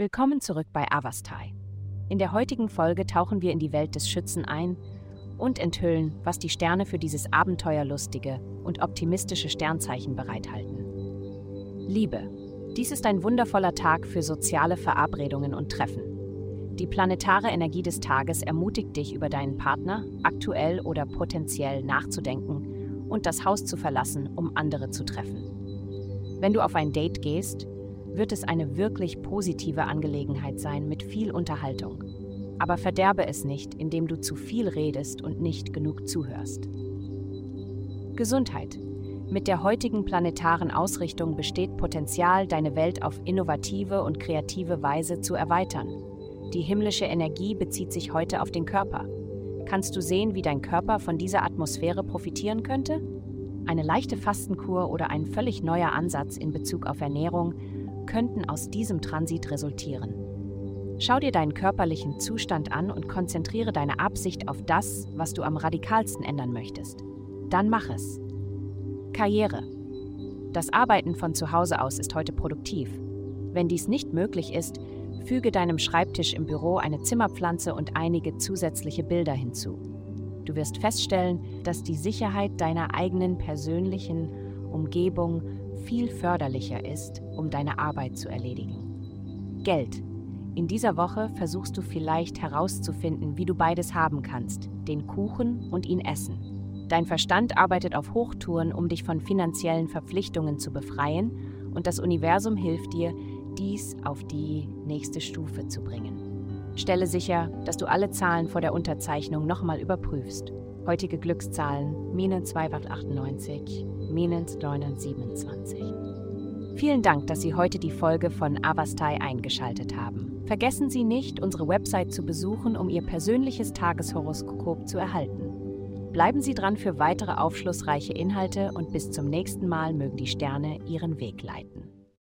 Willkommen zurück bei Avastai. In der heutigen Folge tauchen wir in die Welt des Schützen ein und enthüllen, was die Sterne für dieses abenteuerlustige und optimistische Sternzeichen bereithalten. Liebe. Dies ist ein wundervoller Tag für soziale Verabredungen und Treffen. Die planetare Energie des Tages ermutigt dich, über deinen Partner, aktuell oder potenziell, nachzudenken und das Haus zu verlassen, um andere zu treffen. Wenn du auf ein Date gehst, wird es eine wirklich positive Angelegenheit sein mit viel Unterhaltung. Aber verderbe es nicht, indem du zu viel redest und nicht genug zuhörst. Gesundheit. Mit der heutigen planetaren Ausrichtung besteht Potenzial, deine Welt auf innovative und kreative Weise zu erweitern. Die himmlische Energie bezieht sich heute auf den Körper. Kannst du sehen, wie dein Körper von dieser Atmosphäre profitieren könnte? Eine leichte Fastenkur oder ein völlig neuer Ansatz in Bezug auf Ernährung könnten aus diesem Transit resultieren. Schau dir deinen körperlichen Zustand an und konzentriere deine Absicht auf das, was du am radikalsten ändern möchtest. Dann mach es. Karriere. Das Arbeiten von zu Hause aus ist heute produktiv. Wenn dies nicht möglich ist, füge deinem Schreibtisch im Büro eine Zimmerpflanze und einige zusätzliche Bilder hinzu. Du wirst feststellen, dass die Sicherheit deiner eigenen persönlichen Umgebung viel förderlicher ist, um deine Arbeit zu erledigen. Geld. In dieser Woche versuchst du vielleicht herauszufinden, wie du beides haben kannst, den Kuchen und ihn essen. Dein Verstand arbeitet auf Hochtouren, um dich von finanziellen Verpflichtungen zu befreien, und das Universum hilft dir, dies auf die nächste Stufe zu bringen. Stelle sicher, dass du alle Zahlen vor der Unterzeichnung nochmal überprüfst. Heutige Glückszahlen: minus 298, minus 927. Vielen Dank, dass Sie heute die Folge von Avastai eingeschaltet haben. Vergessen Sie nicht, unsere Website zu besuchen, um Ihr persönliches Tageshoroskop zu erhalten. Bleiben Sie dran für weitere aufschlussreiche Inhalte und bis zum nächsten Mal mögen die Sterne Ihren Weg leiten.